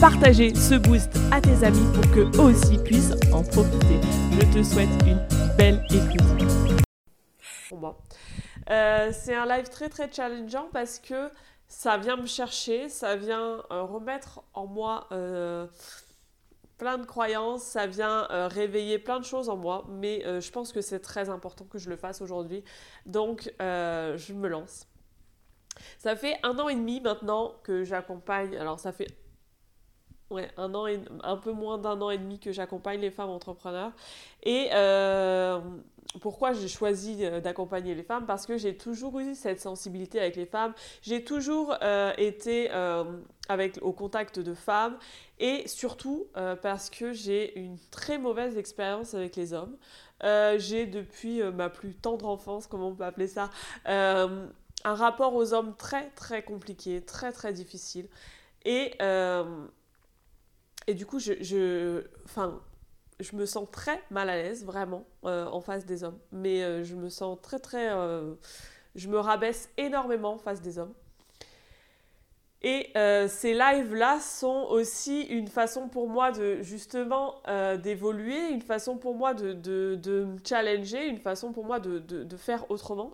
partager ce boost à tes amis pour qu'eux aussi puissent en profiter. Je te souhaite une belle écoute. Bon, euh, c'est un live très très challengeant parce que ça vient me chercher, ça vient euh, remettre en moi euh, plein de croyances, ça vient réveiller plein de choses en moi, mais je pense que c'est très important que je le fasse aujourd'hui. Donc je me lance. Ça fait un an et demi maintenant que j'accompagne, alors ça fait Ouais, un an et, un peu moins d'un an et demi que j'accompagne les femmes entrepreneurs. Et euh, pourquoi j'ai choisi euh, d'accompagner les femmes? Parce que j'ai toujours eu cette sensibilité avec les femmes. J'ai toujours euh, été avec, au contact de femmes. Et surtout parce que j'ai une très mauvaise expérience avec les hommes. j'ai depuis ma plus tendre enfance, comment on peut appeler ça, un rapport aux hommes très très compliqué, très très difficile. Et et du coup, je, je, je me sens très mal à l'aise, vraiment, euh, en face des hommes. Mais euh, je me sens très, très... Euh, je me rabaisse énormément en face des hommes. Et ces lives-là sont aussi une façon pour moi de justement d'évoluer, une façon pour moi de, de, de, me challenger, une façon pour moi de, de, faire autrement.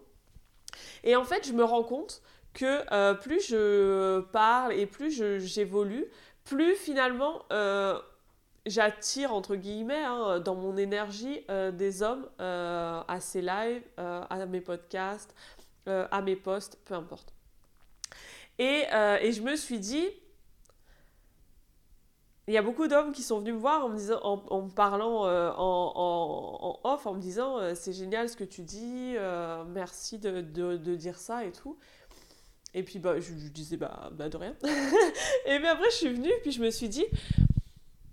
Et en fait, je me rends compte que plus je parle et plus j'évolue, plus finalement euh, j'attire, entre guillemets, hein, dans mon énergie, euh, des hommes euh, à ces lives, à mes podcasts, à mes posts, peu importe. Et, et, je me suis dit, il y a beaucoup d'hommes qui sont venus me voir en me, disant, en, parlant en, off, en me disant c'est génial ce que tu dis, merci de, de, dire ça et tout. Et puis bah, je, disais bah, bah, de rien. et puis après je suis venue, puis je me suis dit,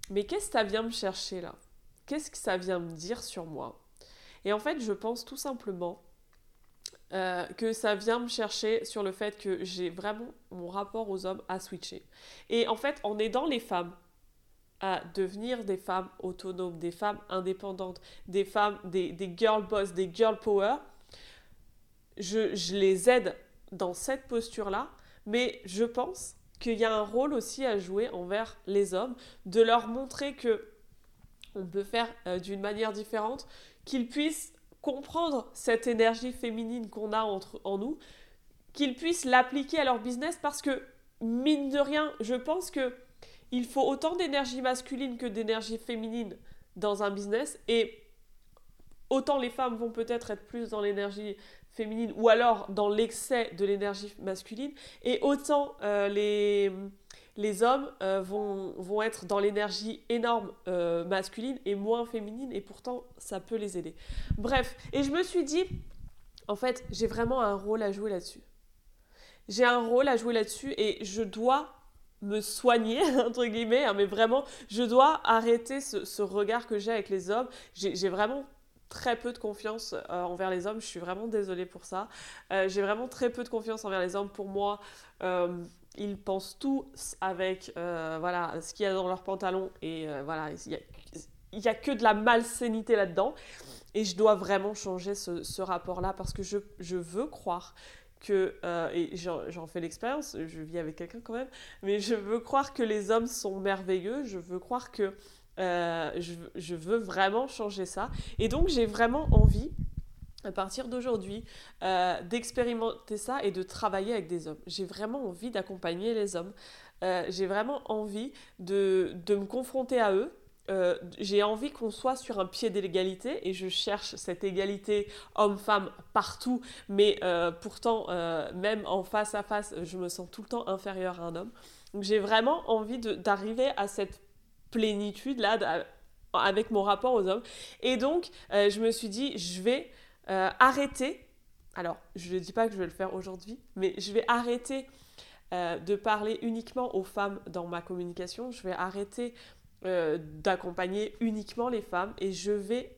mais qu'est-ce que ça vient me chercher là? Qu'est-ce que ça vient me dire sur moi? Et en fait, je pense tout simplement euh, que ça vient me chercher sur le fait que j'ai vraiment mon rapport aux hommes à switcher. Et en fait, en aidant les femmes à devenir des femmes autonomes, des femmes indépendantes, des femmes, des, des girl boss, des girl power, je, je les aide dans cette posture-là, mais je pense qu'il y a un rôle aussi à jouer envers les hommes, de leur montrer que on peut faire euh, d'une manière différente, qu'ils puissent comprendre cette énergie féminine qu'on a entre, en nous, qu'ils puissent l'appliquer à leur business parce que mine de rien, je pense que il faut autant d'énergie masculine que d'énergie féminine dans un business et autant les femmes vont peut-être être plus dans l'énergie féminine ou alors dans l'excès de l'énergie masculine et autant euh, les, hommes euh, vont, vont être dans l'énergie énorme euh, masculine et moins féminine et pourtant ça peut les aider. Bref, et je me suis dit, en fait, j'ai vraiment un rôle à jouer là-dessus. J'ai un rôle à jouer là-dessus et je dois me soigner, entre guillemets, hein, mais vraiment, je dois arrêter ce, ce regard que j'ai avec les hommes. J'ai vraiment très peu de confiance euh, envers les hommes. Je suis vraiment désolée pour ça. Euh, j'ai vraiment très peu de confiance envers les hommes. Pour moi, euh, ils pensent tout avec voilà, ce qu'il y a dans leurs pantalons. Et voilà, il n'y a, que de la malsénité là-dedans. Et je dois vraiment changer ce, rapport-là parce que je, je, veux croire que, et j'en fais l'expérience, je vis avec quelqu'un quand même, mais je veux croire que les hommes sont merveilleux. Je veux croire que euh, je, veux vraiment changer ça. Et donc j'ai vraiment envie, à partir d'aujourd'hui, euh, d'expérimenter ça et de travailler avec des hommes. J'ai vraiment envie d'accompagner les hommes. Euh, j'ai vraiment envie de, de, me confronter à eux. j'ai envie qu'on soit sur un pied d'égalité et je cherche cette égalité homme-femme partout, mais pourtant, même en face à face, je me sens tout le temps inférieure à un homme. Donc j'ai vraiment envie d'arriver à cette plénitude là avec mon rapport aux hommes. Et donc, euh, je me suis dit, je vais euh, arrêter. Alors, je ne dis pas que je vais le faire aujourd'hui, mais je vais arrêter euh, de parler uniquement aux femmes dans ma communication. Je vais arrêter d'accompagner uniquement les femmes et je vais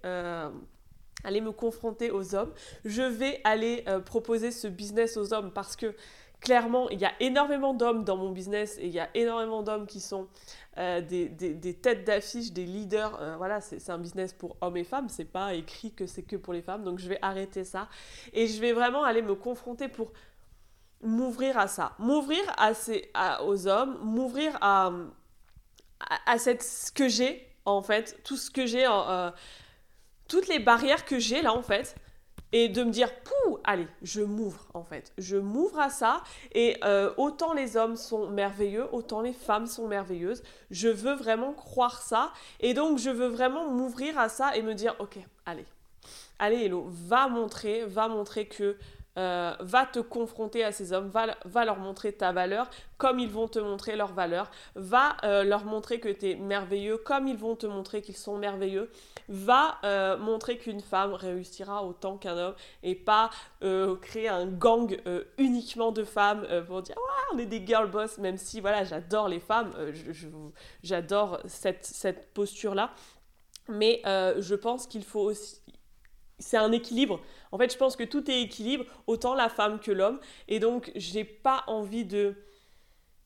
aller me confronter aux hommes. Je vais aller proposer ce business aux hommes parce que clairement, il y a énormément d'hommes dans mon business et il y a énormément d'hommes qui sont euh, des, têtes d'affiche, des leaders. Euh, voilà, c'est un business pour hommes et femmes. C'est pas écrit que c'est que pour les femmes. Donc je vais arrêter ça et je vais vraiment aller me confronter pour m'ouvrir à ça, m'ouvrir à ces, aux hommes, m'ouvrir à, à, cette, ce que j'ai en fait, tout ce que j'ai, euh, toutes les barrières que j'ai là en fait et de me dire, pouh, allez, je m'ouvre en fait. Je m'ouvre à ça et euh, autant les hommes sont merveilleux, autant les femmes sont merveilleuses. Je veux vraiment croire ça et donc je veux vraiment m'ouvrir à ça et me dire, ok, allez, allez Hello, va montrer, va montrer que euh, va te confronter à ces hommes, va, leur montrer ta valeur comme ils vont te montrer leur valeur, va euh, leur montrer que tu es merveilleux comme ils vont te montrer qu'ils sont merveilleux, va euh, montrer qu'une femme réussira autant qu'un homme et pas créer un gang uniquement de femmes pour dire ouais, on est des girl boss, même si voilà, j'adore les femmes, j'adore cette, cette posture-là. Mais je pense qu'il faut aussi c'est un équilibre. En fait, je pense que tout est équilibre, autant la femme que l'homme. Et donc, j'ai pas envie de.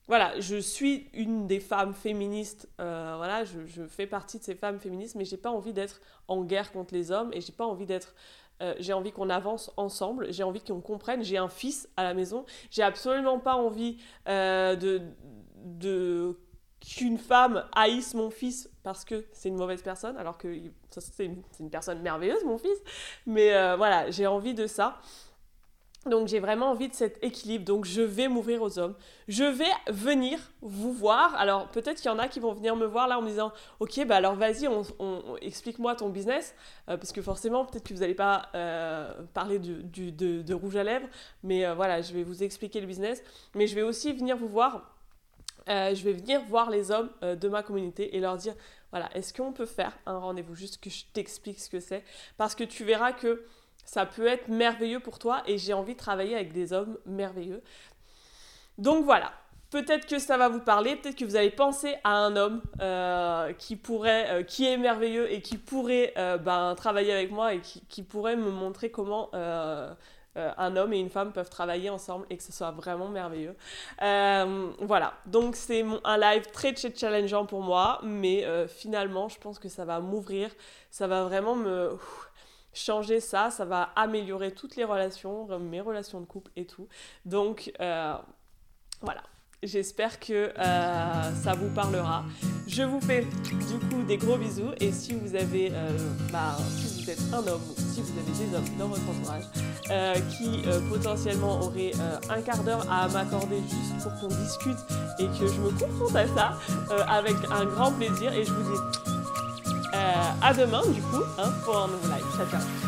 Voilà, je suis une des femmes féministes. Euh, voilà, je, fais partie de ces femmes féministes, mais j'ai pas envie d'être en guerre contre les hommes et j'ai pas envie d'être. Euh, j'ai envie qu'on avance ensemble, j'ai envie qu'on comprenne. J'ai un fils à la maison, j'ai absolument pas envie euh, de, qu'une femme haïsse mon fils parce que c'est une mauvaise personne, alors que c'est une, personne merveilleuse, mon fils. Mais voilà, j'ai envie de ça. Donc j'ai vraiment envie de cet équilibre. Donc je vais m'ouvrir aux hommes. Je vais venir vous voir. Alors peut-être qu'il y en a qui vont venir me voir là en me disant Ok, bah alors vas-y, explique-moi ton business. Euh, parce que forcément, peut-être que vous n'allez pas euh, parler de, rouge à lèvres. Mais voilà, je vais vous expliquer le business. Mais je vais aussi venir vous voir euh, je vais venir voir les hommes euh, de ma communauté et leur dire, voilà, est-ce qu'on peut faire un rendez-vous? Juste que je t'explique ce que c'est Parce que tu verras que ça peut être merveilleux pour toi et j'ai envie de travailler avec des hommes merveilleux. Donc voilà, peut-être que ça va vous parler, peut-être que vous allez penser à un homme euh, qui pourrait, qui est merveilleux et qui pourrait ben, travailler avec moi et qui, pourrait me montrer comment euh, un homme et une femme peuvent travailler ensemble et que ce soit vraiment merveilleux. Euh, voilà, donc c'est un live très, challengeant pour moi, mais euh, finalement, je pense que ça va m'ouvrir, ça va vraiment me changer ça, ça va améliorer toutes les relations, mes relations de couple et tout. Donc voilà, J'espère que ça vous parlera. Je vous fais du coup des gros bisous et si vous avez, bah, si vous êtes un homme ou si vous avez des hommes dans votre entourage, euh, qui euh, potentiellement aurait euh, un quart d'heure à m'accorder juste pour qu'on discute et que je me confronte à ça avec un grand plaisir. Et je vous dis à demain du coup hein, pour un nouveau live. Ciao ciao